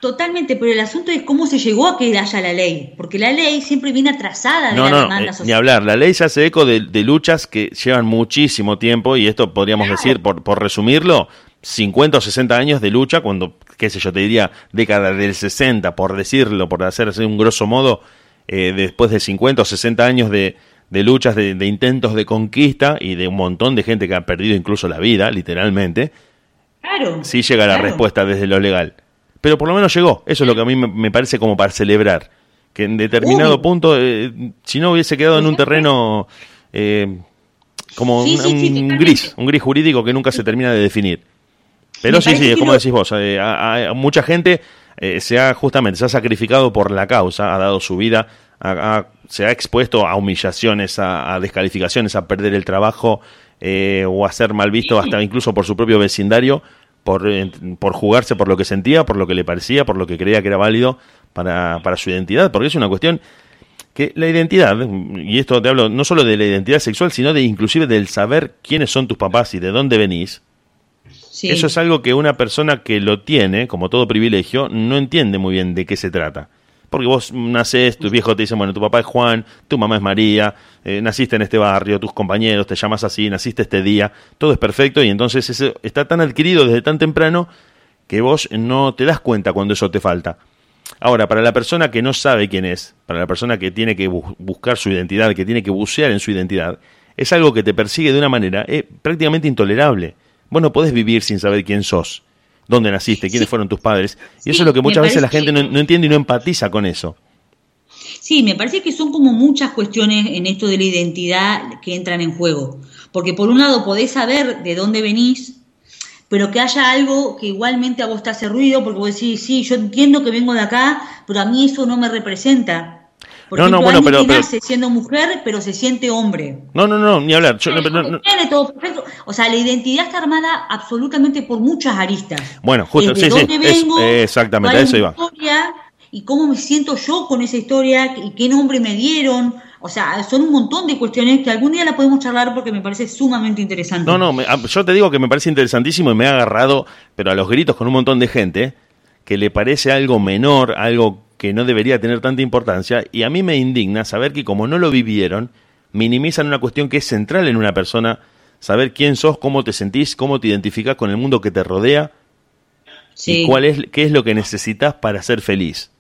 Totalmente, pero el asunto es cómo se llegó a que haya la ley, porque la ley siempre viene atrasada de la demanda social. Eh, ni hablar, la ley se hace eco de, luchas que llevan muchísimo tiempo y esto podríamos decir, por, por resumirlo, 50 o 60 años de lucha, cuando, qué sé yo, te diría década del 60, por decirlo, por hacerse un grosso modo, eh, después de 50 o 60 años de, de luchas, de, intentos de conquista y de un montón de gente que ha perdido incluso la vida, literalmente, claro, sí llega la respuesta desde lo legal pero por lo menos llegó. Eso es lo que a mí me, parece como para celebrar. Que en determinado punto, eh, si no hubiese quedado en un terreno eh, como un, gris, un gris jurídico que nunca se termina de definir. Pero sí, sí, es como decís vos, eh, mucha gente se ha justamente, se ha sacrificado por la causa, ha dado su vida, se ha expuesto a humillaciones, a, descalificaciones, a perder el trabajo o a ser mal visto hasta incluso por su propio vecindario por, por jugarse por lo que sentía, por lo que le parecía, por lo que creía que era válido para, para su identidad, porque es una cuestión que la identidad, y esto te hablo no solo de la identidad sexual, sino de inclusive del saber quiénes son tus papás y de dónde venís, eso es algo que una persona que lo tiene, como todo privilegio, no entiende muy bien de qué se trata porque vos nacés, tu viejo te dice, bueno, tu papá es Juan, tu mamá es María, eh, naciste en este barrio, tus compañeros te llamas así, naciste este día, todo es perfecto y entonces eso está tan adquirido desde tan temprano que vos no te das cuenta cuando eso te falta. Ahora, para la persona que no sabe quién es, para la persona que tiene que buscar su identidad, que tiene que bucear en su identidad, es algo que te persigue de una manera eh, prácticamente intolerable. Vos no podés vivir sin saber quién sos dónde naciste, quiénes fueron tus padres. Y eso es lo que muchas veces la gente no, entiende y no empatiza con eso. Sí, me parece que son como muchas cuestiones en esto de la identidad que entran en juego. Porque por un lado podés saber de dónde venís, pero que haya algo que igualmente a vos te hace ruido, porque vos decís, sí, yo entiendo que vengo de acá, pero a mí eso no me representa. Por no, no, bueno, pero, nace siendo mujer, pero se siente hombre. No, no, no, ni hablar. todo perfecto. O sea, la identidad está armada absolutamente por muchas aristas. Bueno, justo, sí, sí. Vengo, exactamente, a eso iba. y cómo me siento yo con esa historia y qué nombre me dieron. O sea, son un montón de cuestiones que algún día la podemos charlar porque me parece sumamente interesante. No, no, yo te digo que me parece interesantísimo y me ha agarrado, pero a los gritos con un montón de gente que le parece algo menor, algo que no debería tener tanta importancia y a mí me indigna saber que como no lo vivieron, minimizan una cuestión que es central en una persona, saber quién sos, cómo te sentís, cómo te identificas con el mundo que te rodea y cuál es, qué es lo que necesitas para ser feliz.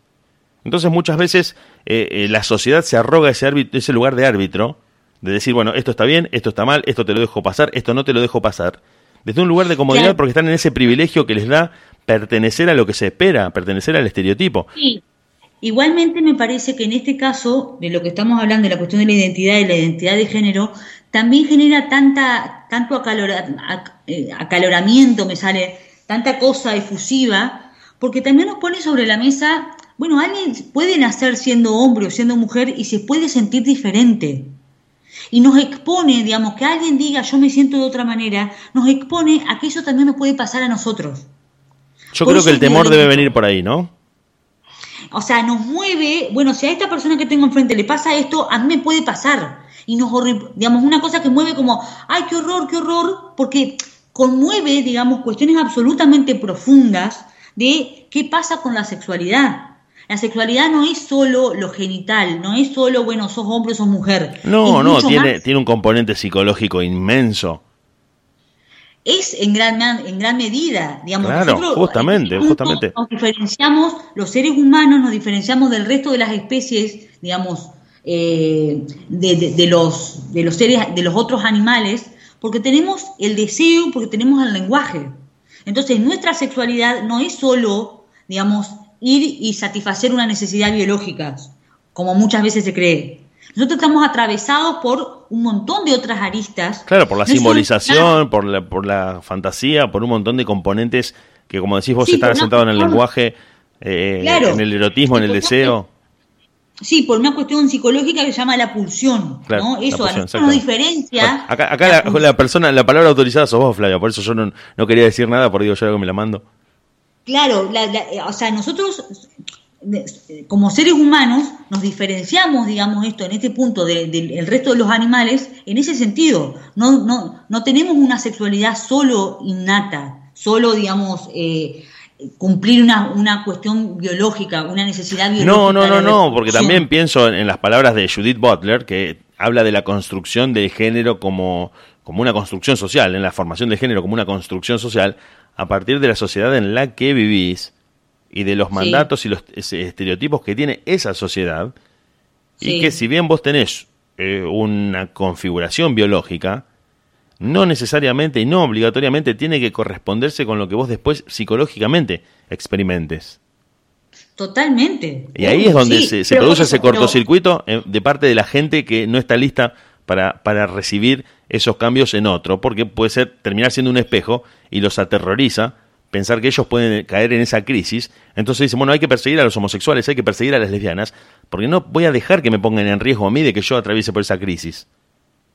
Entonces muchas veces eh, eh, la sociedad se arroga ese, ese lugar de árbitro, de decir, bueno, esto está bien, esto está mal, esto te lo dejo pasar, esto no te lo dejo pasar, desde un lugar de comodidad porque están en ese privilegio que les da pertenecer a lo que se espera, pertenecer al estereotipo. Sí. Igualmente me parece que en este caso, de lo que estamos hablando, de la cuestión de la identidad y la identidad de género, también genera tanta, tanto eh, acaloramiento, me sale, tanta cosa efusiva, porque también nos pone sobre la mesa, bueno, alguien puede nacer siendo hombre o siendo mujer y se puede sentir diferente. Y nos expone, digamos, que alguien diga yo me siento de otra manera, nos expone a que eso también nos puede pasar a nosotros. Yo creo que el temor debe venir por ahí, ¿no? O sea, nos mueve, bueno, si a esta persona que tengo enfrente le pasa esto, a mí me puede pasar. Y nos, digamos, una cosa que mueve como, ay, qué horror, qué horror, porque conmueve, digamos, cuestiones absolutamente profundas de qué pasa con la sexualidad. La sexualidad no es solo lo genital, no es solo, bueno, sos hombre, sos mujer. No, no, tiene, tiene un componente psicológico inmenso es en gran, en gran medida, digamos. Claro, justamente, justamente. Nos diferenciamos, los seres humanos nos diferenciamos del resto de las especies, digamos, eh, de, los, de los seres, de los otros animales, porque tenemos el deseo, porque tenemos el lenguaje. Entonces, nuestra sexualidad no es solo, digamos, ir y satisfacer una necesidad biológica, como muchas veces se cree. Nosotros estamos atravesados por un montón de otras aristas. Claro, por la simbolización, por la, por la fantasía, por un montón de componentes que, como decís vos, están asentados en el lenguaje, eh, en el erotismo, en el deseo. Sí, por una cuestión psicológica que se llama la pulsión, ¿no? Eso, no diferencia. acá, la, persona, la palabra autorizada sos vos, Flavia, por eso yo no, no quería decir nada, porque digo yo algo me la mando. Claro, o sea, nosotros como seres humanos nos diferenciamos, digamos, esto en este punto del resto de los animales en ese sentido. No, no, no tenemos una sexualidad solo innata, solo, digamos, eh, cumplir una, una cuestión biológica, una necesidad biológica. No, no, no, no, porque también pienso en, las palabras de Judith Butler, que habla de la construcción del género como, como una construcción social, en la formación del género como una construcción social, a partir de la sociedad en la que vivís y de los mandatos y los estereotipos que tiene esa sociedad, y que si bien vos tenés eh, una configuración biológica, no necesariamente y no obligatoriamente tiene que corresponderse con lo que vos después psicológicamente experimentes. Totalmente. Y ahí es donde se, produce ese cortocircuito eh, de parte de la gente que no está lista para, para recibir esos cambios en otro, porque puede ser terminar siendo un espejo y los aterroriza pensar que ellos pueden caer en esa crisis, entonces dicen, bueno, hay que perseguir a los homosexuales, hay que perseguir a las lesbianas, porque no voy a dejar que me pongan en riesgo a mí de que yo atraviese por esa crisis.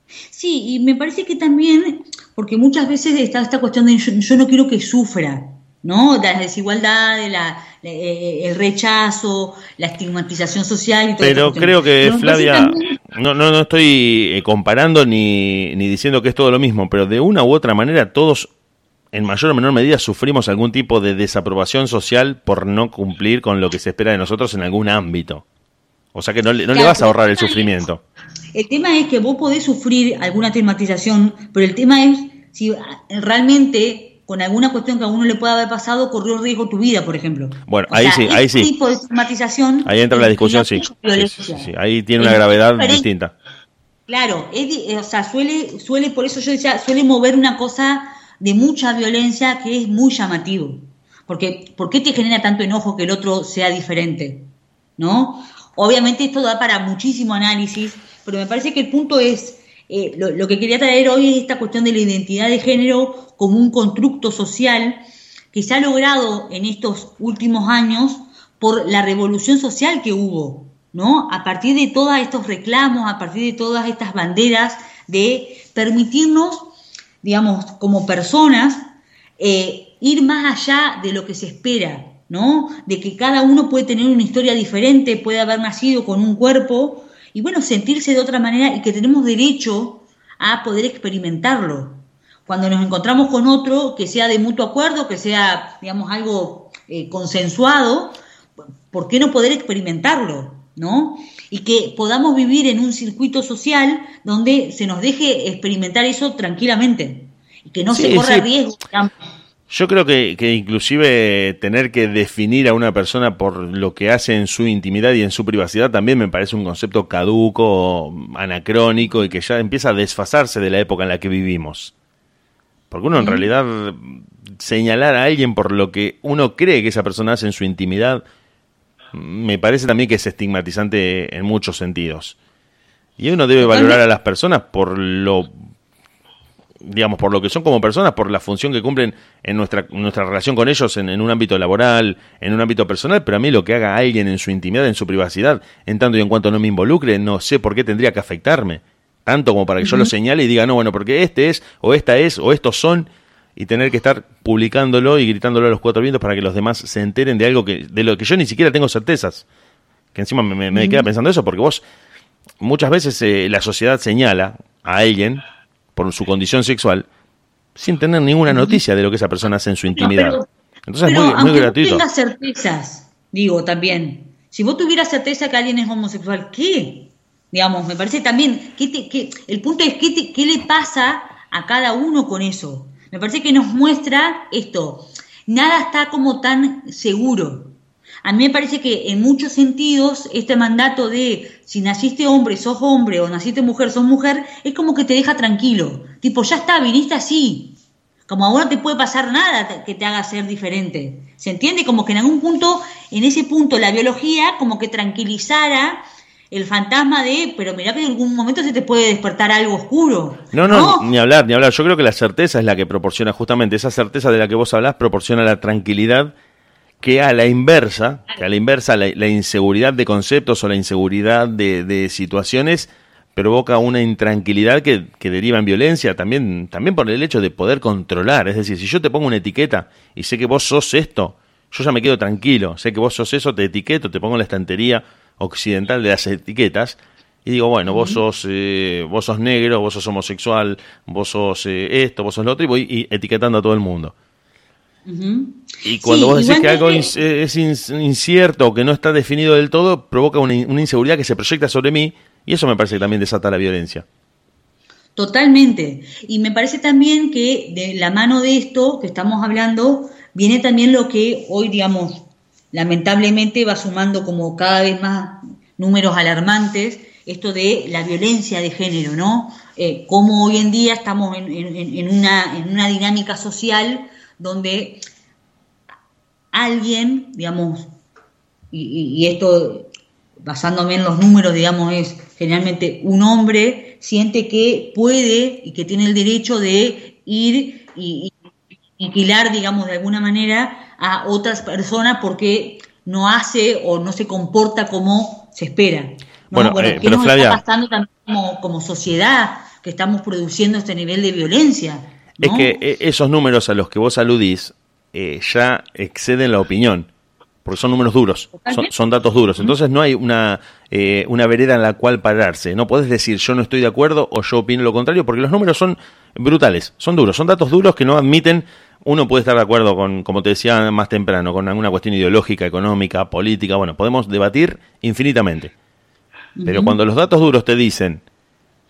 Sí, y me parece que también, porque muchas veces está esta cuestión de yo, no quiero que sufra, ¿no? La desigualdad, la, eh, el rechazo, la estigmatización social y todo Pero creo que, Flavia, no, no, no estoy eh, comparando ni, ni diciendo que es todo lo mismo, pero de una u otra manera todos en mayor o menor medida sufrimos algún tipo de desaprobación social por no cumplir con lo que se espera de nosotros en algún ámbito. O sea que no, le, no le vas a ahorrar el sufrimiento. El tema es que vos podés sufrir alguna tematización, pero el tema es si realmente con alguna cuestión que a uno le pueda haber pasado corrió riesgo tu vida, por ejemplo. Bueno, ahí sí, ahí sí. tipo de tematización. Ahí entra la discusión, sí. Sí, Ahí tiene una gravedad distinta. Claro, o sea, suele, suele, por eso yo decía, suele mover una cosa de mucha violencia que es muy llamativo. Porque, ¿por qué te genera tanto enojo que el otro sea diferente? ¿No? Obviamente esto da para muchísimo análisis, pero me parece que el punto es, eh, lo, que quería traer hoy es esta cuestión de la identidad de género como un constructo social que se ha logrado en estos últimos años por la revolución social que hubo, ¿no? A partir de todos estos reclamos, a partir de todas estas banderas de permitirnos digamos, como personas, eh, ir más allá de lo que se espera, ¿no? De que cada uno puede tener una historia diferente, puede haber nacido con un cuerpo y bueno, sentirse de otra manera y que tenemos derecho a poder experimentarlo. Cuando nos encontramos con otro que sea de mutuo acuerdo, que sea, digamos, algo eh, consensuado, ¿por qué no poder experimentarlo? ¿No? Y que podamos vivir en un circuito social donde se nos deje experimentar eso tranquilamente y que no se corra riesgo. Yo creo que, que, inclusive tener que definir a una persona por lo que hace en su intimidad y en su privacidad también me parece un concepto caduco, anacrónico y que ya empieza a desfasarse de la época en la que vivimos. Porque uno en realidad señalar a alguien por lo que uno cree que esa persona hace en su intimidad me parece también que es estigmatizante en muchos sentidos. Y uno debe valorar a las personas por lo digamos, por lo que son como personas, por la función que cumplen en nuestra, nuestra relación con ellos en, un ámbito laboral, en un ámbito personal, pero a mí lo que haga alguien en su intimidad, en su privacidad, en tanto y en cuanto no me involucre, no sé por qué tendría que afectarme, tanto como para que yo lo señale y diga, no, bueno, porque este es, o esta es, o estos son, y tener que estar publicándolo y gritándolo a los cuatro vientos para que los demás se enteren de algo que de lo que yo ni siquiera tengo certezas. Que encima me, queda pensando eso, porque vos muchas veces eh, la sociedad señala a alguien por su condición sexual sin tener ninguna noticia de lo que esa persona hace en su intimidad. Entonces es muy, muy gratuito. tengas certezas, digo también. Si vos tuvieras certeza que alguien es homosexual, ¿qué? Digamos, me parece también, que, que el punto es ¿qué, qué le pasa a cada uno con eso. Me parece que nos muestra esto. Nada está como tan seguro. A mí me parece que en muchos sentidos este mandato de si naciste hombre, sos hombre, o naciste mujer, sos mujer, es como que te deja tranquilo. Tipo, ya está, viniste así. Como ahora te puede pasar nada que te haga ser diferente. ¿Se entiende? Como que en algún punto, en ese punto, la biología como que tranquilizara el fantasma de, pero mirá que en algún momento se te puede despertar algo oscuro. No, no, ni hablar, ni hablar. Yo creo que la certeza es la que proporciona, justamente esa certeza de la que vos hablás, proporciona la tranquilidad que a la inversa, que a la inversa la, inseguridad de conceptos o la inseguridad de, situaciones provoca una intranquilidad que, deriva en violencia, también, también por el hecho de poder controlar. Es decir, si yo te pongo una etiqueta y sé que vos sos esto, yo ya me quedo tranquilo, sé que vos sos eso, te etiqueto, te pongo en la estantería occidental de las etiquetas y digo, bueno, vos sos, eh, vos sos negro, vos sos homosexual, vos sos eh, esto, vos sos lo otro, y voy etiquetando a todo el mundo. Y cuando vos decís que algo es incierto o que no está definido del todo, provoca una, inseguridad que se proyecta sobre mí y eso me parece que también desata la violencia. Totalmente. Y me parece también que de la mano de esto que estamos hablando viene también lo que hoy, digamos, lamentablemente va sumando como cada vez más números alarmantes, esto de la violencia de género, ¿no? Eh, cómo hoy en día estamos en, una, en una dinámica social donde alguien, digamos, y, esto basándome en los números, digamos, es generalmente un hombre siente que puede y que tiene el derecho de ir y, inquilar, digamos, de alguna manera a otras personas porque no hace o no se comporta como se espera. Bueno, eh, ¿qué nos está pasando también como, como sociedad que estamos produciendo este nivel de violencia? Es que eh, esos números a los que vos aludís eh, ya exceden la opinión, porque son números duros, son, datos duros. Entonces no hay una, eh, una vereda en la cual pararse. No podés decir yo no estoy de acuerdo o yo opino lo contrario, porque los números son brutales, son duros, son datos duros que no admiten. Uno puede estar de acuerdo con, como te decía más temprano, con alguna cuestión ideológica, económica, política. Bueno, podemos debatir infinitamente. Pero cuando los datos duros te dicen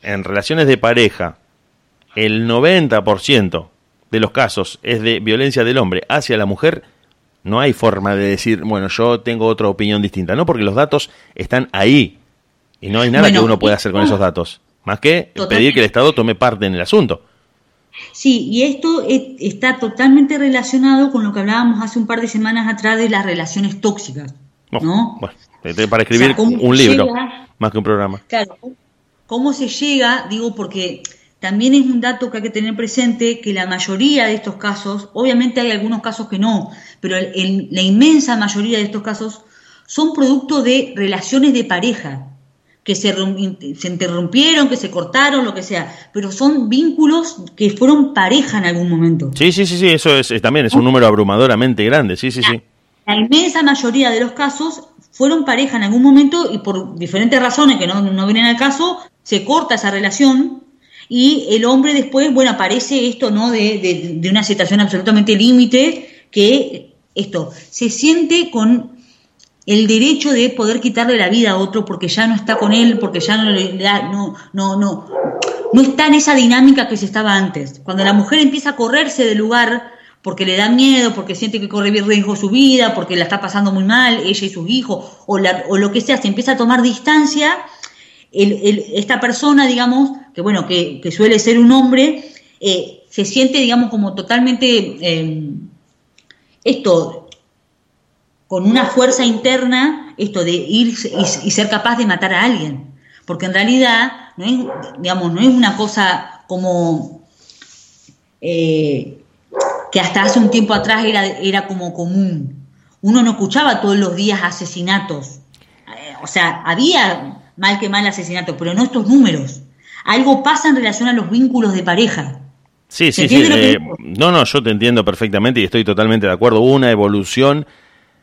en relaciones de pareja, el 90% de los casos es de violencia del hombre hacia la mujer, no hay forma de decir, bueno, yo tengo otra opinión distinta, no, porque los datos están ahí y no hay nada que uno pueda hacer con esos datos, más que pedir que el Estado tome parte en el asunto. Sí, y esto está totalmente relacionado con lo que hablábamos hace un par de semanas atrás de las relaciones tóxicas, ¿no? Bueno, para escribir un libro, más que un programa. Claro, ¿cómo se llega? Digo, porque también es un dato que hay que tener presente que la mayoría de estos casos, obviamente hay algunos casos que no, pero la inmensa mayoría de estos casos son producto de relaciones de pareja, que se, se, interrumpieron, que se cortaron, lo que sea, pero son vínculos que fueron pareja en algún momento. Sí, sí, sí, sí, eso es, también es un número abrumadoramente grande, sí, sí, sí. La inmensa mayoría de los casos fueron pareja en algún momento y por diferentes razones que no, no vienen al caso, se corta esa relación y el hombre después, bueno, aparece esto, ¿no? De, de, una situación absolutamente límite, que esto, se siente con el derecho de poder quitarle la vida a otro porque ya no está con él, porque ya no le da, no, no, no, no está en esa dinámica que se estaba antes. Cuando la mujer empieza a correrse del lugar porque le da miedo, porque siente que corre riesgo su vida, porque la está pasando muy mal, ella y sus hijos, o, o lo que sea, se empieza a tomar distancia, el, esta persona, digamos, que bueno, que, suele ser un hombre, eh, se siente, digamos, como totalmente eh, esto, con una fuerza interna, esto de ir y, ser capaz de matar a alguien. Porque en realidad, no es, digamos, no es una cosa como eh, que hasta hace un tiempo atrás era, era como común. Uno no escuchaba todos los días asesinatos. o sea, había mal que mal asesinatos, pero no estos números algo pasa en relación a los vínculos de pareja. Sí, sí, sí. Eh, no, no, yo te entiendo perfectamente y estoy totalmente de acuerdo. Hubo una evolución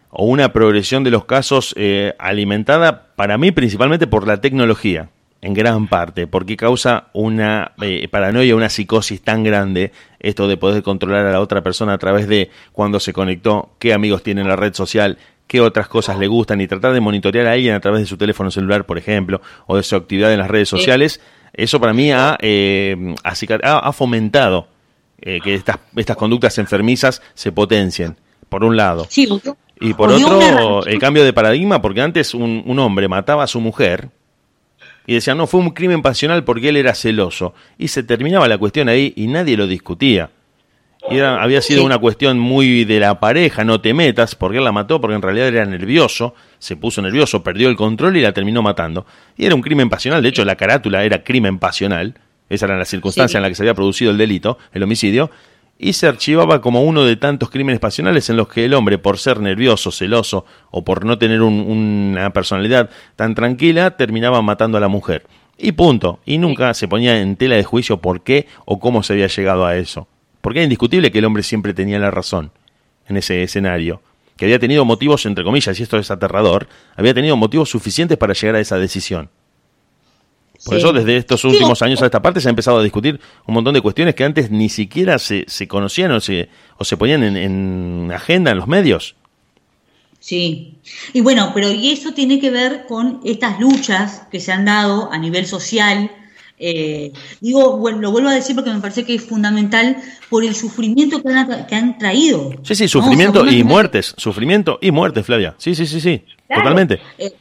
o una progresión de los casos eh, alimentada para mí principalmente por la tecnología, en gran parte, porque causa una eh, paranoia, una psicosis tan grande, esto de poder controlar a la otra persona a través de cuando se conectó, qué amigos tiene en la red social, qué otras cosas le gustan y tratar de monitorear a alguien a través de su teléfono celular, por ejemplo, o de su actividad en las redes sociales. Eso para mí ha, eh, ha, fomentado eh, que estas, estas conductas enfermizas se potencien, por un lado. y por otro, el cambio de paradigma, porque antes un, un hombre mataba a su mujer y decía, no, fue un crimen pasional porque él era celoso. Y se terminaba la cuestión ahí y nadie lo discutía. Y había sido una cuestión muy de la pareja, no te metas, porque él la mató, porque en realidad era nervioso, se puso nervioso, perdió el control y la terminó matando. Y era un crimen pasional, de hecho la carátula era crimen pasional, esa era la circunstancia en la que se había producido el delito, el homicidio, y se archivaba como uno de tantos crímenes pasionales en los que el hombre, por ser nervioso, celoso o por no tener una personalidad tan tranquila, terminaba matando a la mujer. Y punto. Y nunca se ponía en tela de juicio por qué o cómo se había llegado a eso. Porque es indiscutible que el hombre siempre tenía la razón en ese escenario. Que había tenido motivos, entre comillas, y esto es aterrador, había tenido motivos suficientes para llegar a esa decisión. Por eso desde estos últimos años a esta parte se ha empezado a discutir un montón de cuestiones que antes ni siquiera se, se conocían o se, o se ponían en, en agenda en los medios. Sí, y bueno, pero y eso tiene que ver con estas luchas que se han dado a nivel social. Eh, digo, bueno, lo vuelvo a decir porque me parece que es fundamental por el sufrimiento que han, que han traído. Sí, sí, sufrimiento y muertes, sufrimiento y muertes, Flavia. Sí, sí, sí, sí, totalmente. Eh,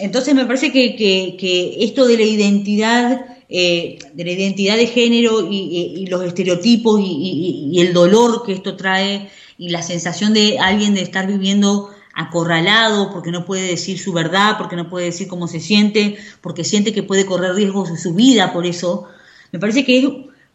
entonces me parece que, que, esto de la identidad, eh, de la identidad de género y, los estereotipos y, el dolor que esto trae y la sensación de alguien de estar viviendo acorralado porque no puede decir su verdad, porque no puede decir cómo se siente, porque siente que puede correr riesgos de su vida por eso, me parece que es,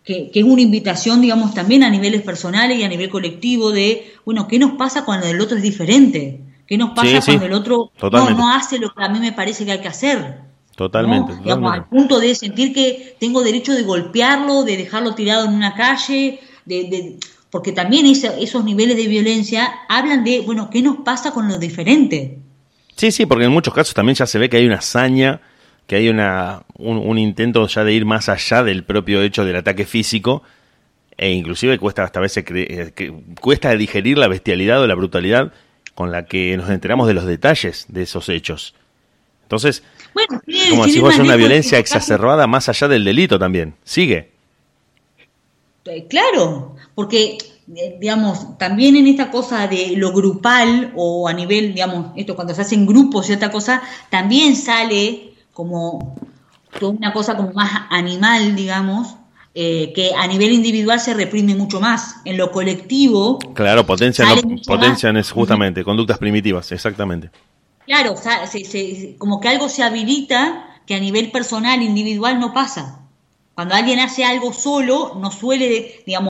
que, es una invitación, digamos, también a niveles personales y a nivel colectivo de, bueno, ¿qué nos pasa cuando el otro es diferente? ¿Qué nos pasa cuando el otro no, hace lo que a mí me parece que hay que hacer? Totalmente, Digamos, al punto de sentir que tengo derecho de golpearlo, de dejarlo tirado en una calle, de, porque también esos niveles de violencia hablan de, bueno, ¿qué nos pasa con lo diferente? Sí, sí, porque en muchos casos también ya se ve que hay una hazaña, que hay una, un, intento ya de ir más allá del propio hecho del ataque físico, e inclusive cuesta hasta veces eh, que cuesta digerir la bestialidad o la brutalidad con la que nos enteramos de los detalles de esos hechos. Entonces, como si fuese una violencia exacerbada más allá del delito también. Sigue. Eh, claro, porque eh, digamos, también en esta cosa de lo grupal o a nivel, digamos, esto cuando se hacen grupos y otra cosa, también sale como toda una cosa como más animal, digamos, eh, que a nivel individual se reprime mucho más. En lo colectivo. Claro, potencian, potencian es justamente conductas primitivas, exactamente. Claro, como que algo se habilita que a nivel personal, individual, no pasa. Cuando alguien hace algo solo, no suele, digamos,